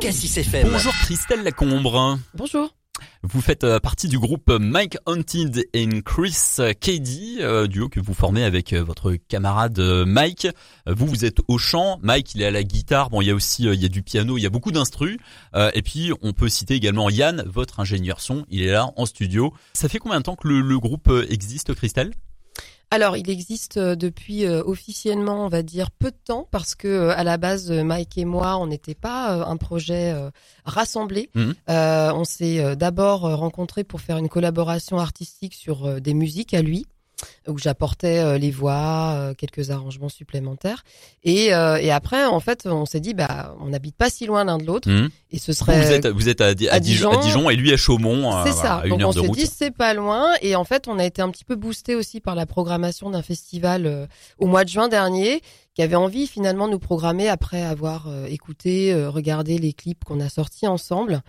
Cassis FM. Bonjour Christelle Lacombre. Bonjour. Vous faites euh, partie du groupe Mike Hunted et Chris Cady, euh, duo que vous formez avec euh, votre camarade Mike. Vous, vous êtes au chant, Mike il est à la guitare, bon il y a aussi il y a du piano, il y a beaucoup d'instrus. et puis on peut citer également Yann, votre ingénieur son, il est là en studio. Ça fait combien de temps que le, le groupe existe Christelle? Alors, il existe euh, depuis euh, officiellement, on va dire, peu de temps, parce que euh, à la base, Mike et moi, on n'était pas un projet rassemblé. Mhm. on s'est d'abord rencontrés pour faire une collaboration artistique sur des musiques à lui où j'apportais euh, les voix, euh, quelques arrangements supplémentaires. Et, euh, et après, en fait, on s'est dit, bah, on n'habite pas si loin l'un de l'autre, Mhm. et ce serait. Vous êtes, vous êtes à, à, à Dijon, Dijon. à Dijon et lui à Chaumont, C'est voilà, ça. à une Donc heure on s'est dit c'est pas loin et en fait on a été un petit peu boosté aussi par la programmation d'un festival au mois de juin dernier qui avait envie finalement de nous programmer après avoir euh, écouté, euh, regardé les clips qu'on a sortis ensemble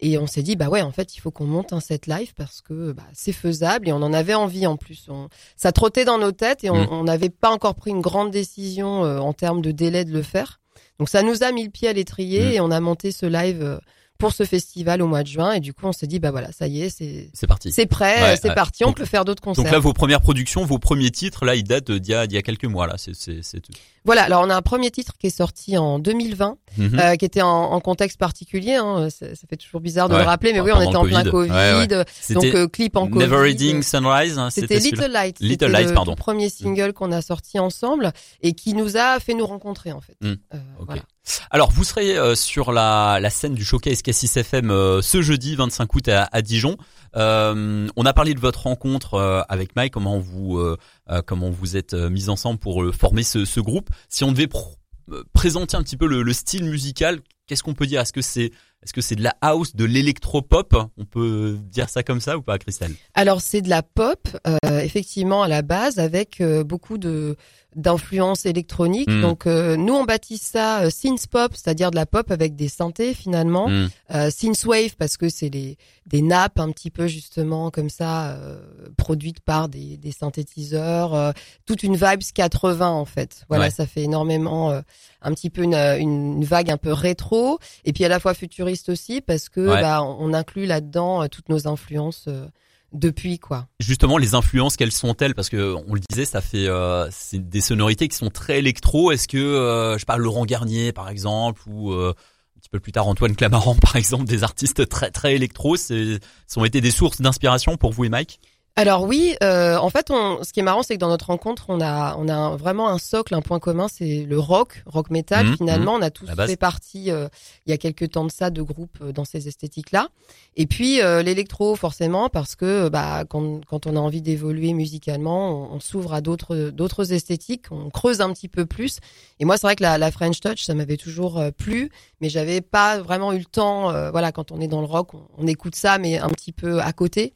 et on s'est dit bah ouais en fait il faut qu'on monte un set live parce que bah, c'est faisable et on en avait envie en plus. On- ça trottait dans nos têtes et on Mm. n'avait pas encore pris une grande décision euh, en termes de délai de le faire. Donc ça nous a mis le pied à l'étrier Mm. et on a monté ce live pour ce festival au mois de juin et du coup on s'est dit bah voilà ça y est c'est C'est parti. c'est prêt, Ouais, c'est ouais. parti, on Donc- peut faire d'autres concerts. Donc là, vos premières productions, vos premiers titres, là, ils datent d'il y a, d'il y a quelques mois, là. C'est, c'est. Voilà, alors on a un premier titre qui est sorti en 2020, Mhm. euh, qui était en, en contexte particulier. Hein, ça, ça fait toujours bizarre de Ouais, le rappeler, mais oui, on était le en plein Covid. Donc euh, clip en Covid. Never Ending Sunrise. hein, C'était. Little Light. Little Light, le pardon. tout premier single qu'on a sorti ensemble et qui nous a fait nous rencontrer en fait. Mm. Euh, voilà. Alors, vous serez sur la, la scène du showcase Cassis FM euh, ce jeudi 25 août à, à Dijon. Euh, on a parlé de votre rencontre euh, avec Mike, comment vous euh, comment vous êtes mis ensemble pour former ce, ce groupe. Si on devait pr- présenter un petit peu le, le style musical, qu'est-ce qu'on peut dire? Est-ce que c'est est-ce que c'est de la house, de l'électropop? On peut dire ça comme ça ou pas, Christelle? Alors c'est de la pop, euh, effectivement à la base, avec euh, beaucoup de d'influences électroniques. Mm. Donc euh, nous on baptise ça euh, synth pop, c'est-à-dire de la pop avec des synthés finalement. Hmm. Euh, synthwave parce que c'est les des nappes un petit peu justement comme ça euh, produites par des, des synthétiseurs, euh, toute une vibes 80 en fait. Voilà, Ouais. ça fait énormément euh, un petit peu une, une, vague un peu rétro et puis à la fois futuriste aussi parce que Ouais. bah on inclut là-dedans toutes nos influences euh, depuis quoi. Justement, les influences, quelles sont-elles? Parce que on le disait, ça fait euh, c'est des sonorités qui sont très électro. Est-ce que euh, je parle Laurent Garnier par exemple ou euh, un petit peu plus tard Antoine Clamaran par exemple, des artistes très très électro, c'est ont été des sources d'inspiration pour vous et Mike? Alors oui, euh, en fait, on, ce qui est marrant, c'est que dans notre rencontre, on a, on a un- vraiment un socle, un point commun, c'est le rock, rock metal. Mhm, Finalement, on a tous fait partie, euh, il y a quelques temps de ça, de groupes euh, dans ces esthétiques-là. Et puis euh, l'électro, forcément, parce que bah, quand, quand on a envie d'évoluer musicalement, on, on s'ouvre à d'autres, d'autres esthétiques, on creuse un petit peu plus. Et moi, c'est vrai que la, la French Touch, ça m'avait toujours euh, plu, mais j'avais pas vraiment eu le temps. euh, voilà, quand on est dans le rock, on, on écoute ça, mais un petit peu à côté.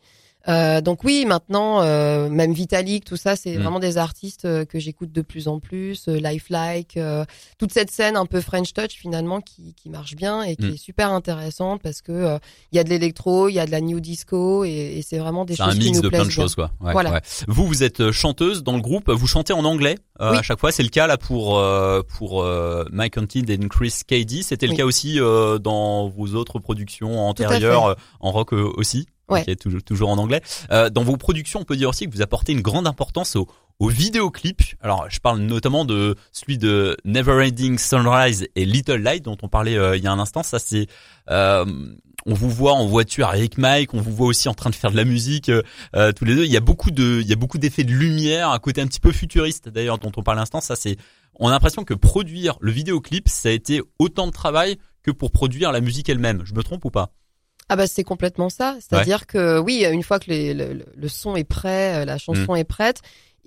Euh, donc oui, maintenant, euh, même Vitalik, tout ça, c'est Mm. vraiment des artistes euh, que j'écoute de plus en plus. Euh, Lifelike, euh, toute cette scène un peu French Touch finalement qui, qui marche bien et qui Mm. est super intéressante parce que euh, il y a de l'électro, il y a de la new disco et, et c'est vraiment des C'est choses un qui mix nous de plein de bien. choses quoi. Ouais, Voilà. ouais. Vous vous êtes chanteuse dans le groupe, vous chantez en anglais euh, Oui. à chaque fois. C'est le cas là pour euh, pour euh, Mike Hunted et Chris Cady. C'était le Oui. cas aussi euh, dans vos autres productions antérieures en rock aussi. Ouais. Ok, toujours, toujours en anglais. Euh, dans vos productions, on peut dire aussi que vous apportez une grande importance aux, aux vidéoclips. Alors, je parle notamment de celui de Neverending Sunrise et Little Light dont on parlait euh, il y a un instant. Ça, c'est euh, on vous voit en voiture avec Mike, on vous voit aussi en train de faire de la musique euh, euh, tous les deux. Il y a beaucoup de, il y a beaucoup d'effets de lumière, un côté un petit peu futuriste d'ailleurs dont on parle l'instant. Ça, c'est, on a l'impression que produire le vidéoclip, ça a été autant de travail que pour produire la musique elle-même. Je me trompe ou pas? Ah bah c'est complètement ça. C'est-à-dire que oui, une fois que les- le, son est prêt, euh, la Mm. chanson est prête,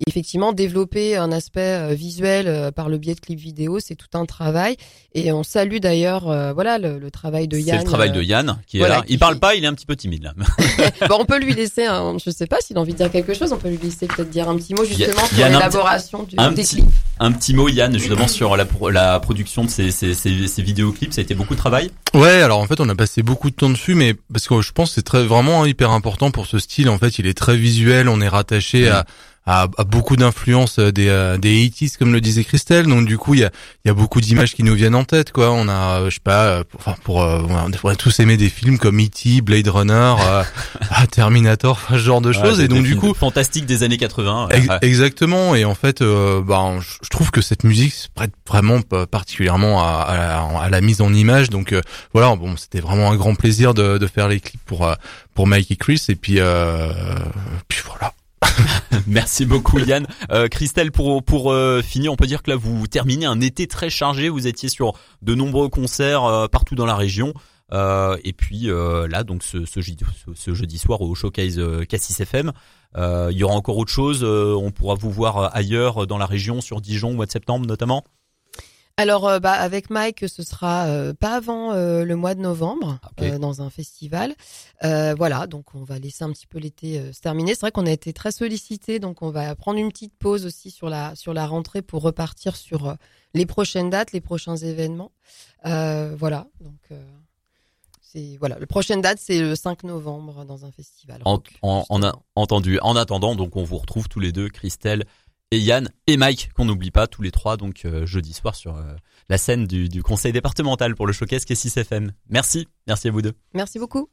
effectivement développer un aspect euh, visuel euh, par le biais de clips vidéo, c'est tout un travail. Et on salue d'ailleurs, euh, voilà, le, le travail de C'est Yann. le travail de Yann qui est voilà, là. qui Il parle fait- pas, il est un petit peu timide là. Bon, on peut lui laisser, un, je sais pas s'il a envie de dire quelque chose, on peut lui laisser peut-être dire un petit mot justement sur y a un l'élaboration du un des petit- clips. Un petit mot Yann justement sur la, la production de ces, ces, ces, ces vidéoclips. Ça a été beaucoup de travail? Ouais, alors en fait, on a passé beaucoup de temps dessus, mais parce que je pense que c'est très vraiment hyper important pour ce style. En fait, il est très visuel. On est rattaché Mhm. à a, a beaucoup d'influence des euh, des 80 comme le disait Christelle. Donc du coup, il y a il y a beaucoup d'images qui nous viennent en tête quoi. On a je sais pas pour, enfin pour on tous aimé des films comme E.T., Blade Runner, Terminator, ce genre de choses et donc du coup fantastique des années 80. Exactement et en fait bah, je trouve que cette musique se prête vraiment particulièrement à, à, à la mise en image donc voilà bon c'était vraiment un grand plaisir de, de faire les clips pour pour Mike et Chris et puis euh. Merci beaucoup Yann. Euh, Christelle, pour pour euh, finir, on peut dire que là vous terminez un été très chargé. Vous étiez sur de nombreux concerts euh, partout dans la région. et puis là, donc ce, ce, jeudi, ce, jeudi soir au showcase Cassis FM, il y aura encore autre chose. on pourra vous voir ailleurs dans la région, sur Dijon, au mois de septembre notamment? Alors, euh, bah, avec Mike, ce sera euh, pas avant euh, le mois de novembre dans un festival. voilà, donc on va laisser un petit peu l'été se terminer. C'est vrai qu'on a été très sollicité, donc on va prendre une petite pause aussi sur la sur la rentrée pour repartir sur les prochaines dates, les prochains événements. voilà, donc. c'est voilà, le prochaine date c'est le 5 novembre dans un festival. En, en, a, entendu. En attendant, donc on vous retrouve tous les deux, Christelle et Yann et Mike qu'on n'oublie pas tous les trois donc euh, jeudi soir sur euh, la scène du, du, conseil départemental pour le showcase K6 FM. Merci, merci à vous deux. Merci beaucoup.